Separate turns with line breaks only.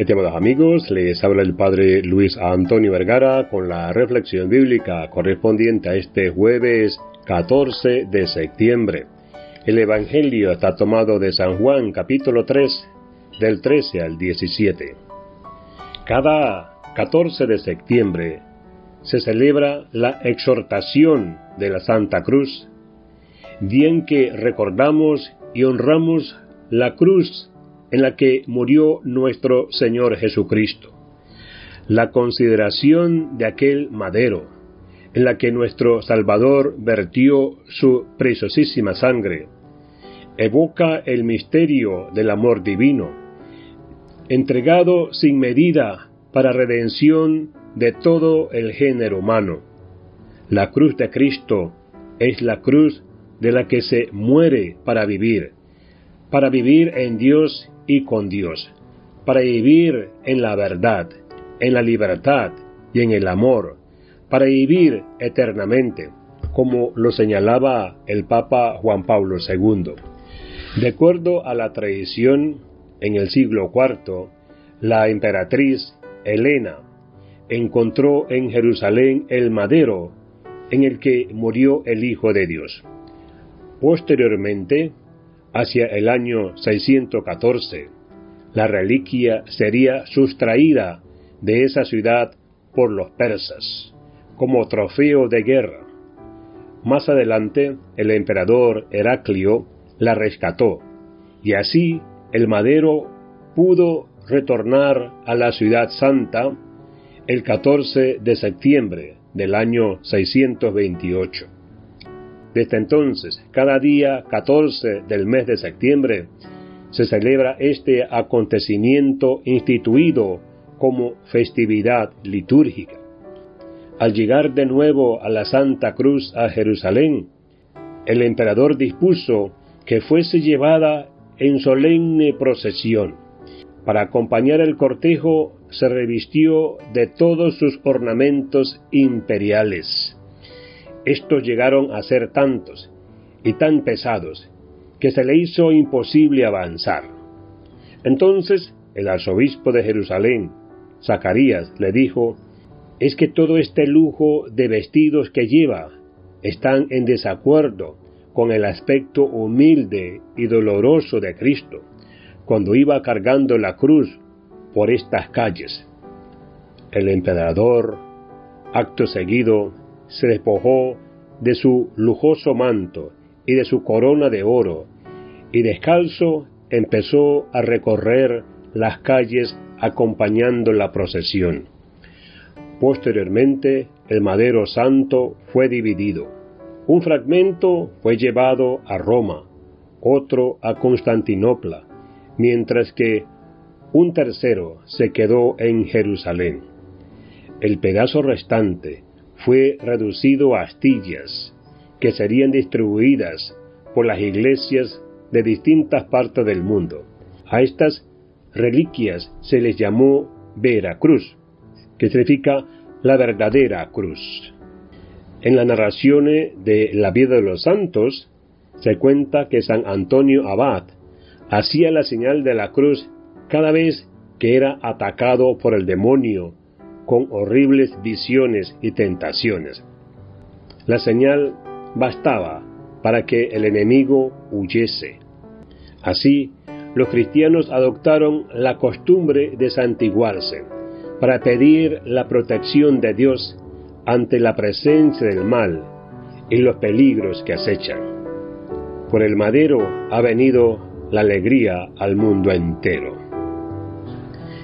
Estimados amigos, les habla el Padre Luis Antonio Vergara con la reflexión bíblica correspondiente a este jueves 14 de septiembre. El Evangelio está tomado de San Juan capítulo 3 del 13 al 17. Cada 14 de septiembre se celebra la exhortación de la Santa Cruz, bien que recordamos y honramos la cruz en la que murió nuestro Señor Jesucristo, la consideración de aquel madero, en la que nuestro Salvador vertió su preciosísima sangre, evoca el misterio del amor divino, entregado sin medida para redención de todo el género humano. La cruz de Cristo es la cruz de la que se muere para vivir, para vivir en Dios y con Dios, para vivir en la verdad, en la libertad y en el amor, para vivir eternamente, como lo señalaba el Papa Juan Pablo II. De acuerdo a la tradición, en el siglo IV, la emperatriz Helena encontró en Jerusalén el madero en el que murió el Hijo de Dios. Posteriormente, hacia el año 614, la reliquia sería sustraída de esa ciudad por los persas, como trofeo de guerra. Más adelante, el emperador Heraclio la rescató, y así el madero pudo retornar a la ciudad santa el 14 de septiembre del año 628. Desde entonces, cada día 14 del mes de septiembre, se celebra este acontecimiento instituido como festividad litúrgica. Al llegar de nuevo a la Santa Cruz a Jerusalén, el emperador dispuso que fuese llevada en solemne procesión. Para acompañar el cortejo se revistió de todos sus ornamentos imperiales estos llegaron a ser tantos y tan pesados que se le hizo imposible avanzar. Entonces el arzobispo de Jerusalén, Zacarías, le dijo, es que todo este lujo de vestidos que lleva están en desacuerdo con el aspecto humilde y doloroso de Cristo, cuando iba cargando la cruz por estas calles. El emperador, acto seguido, se despojó de su lujoso manto y de su corona de oro, y descalzo empezó a recorrer las calles acompañando la procesión. Posteriormente, el madero santo fue dividido. Un fragmento fue llevado a Roma, otro a Constantinopla, mientras que un tercero se quedó en Jerusalén. El pedazo restante, fue reducido a astillas que serían distribuidas por las iglesias de distintas partes del mundo. A estas reliquias se les llamó Veracruz, que significa la verdadera cruz. En las narraciones de la vida de los santos se cuenta que San Antonio Abad hacía la señal de la cruz cada vez que era atacado por el demonio con horribles visiones y tentaciones. La señal bastaba para que el enemigo huyese. Así, los cristianos adoptaron la costumbre de santiguarse para pedir la protección de Dios ante la presencia del mal y los peligros que acechan. Por el madero ha venido la alegría al mundo entero.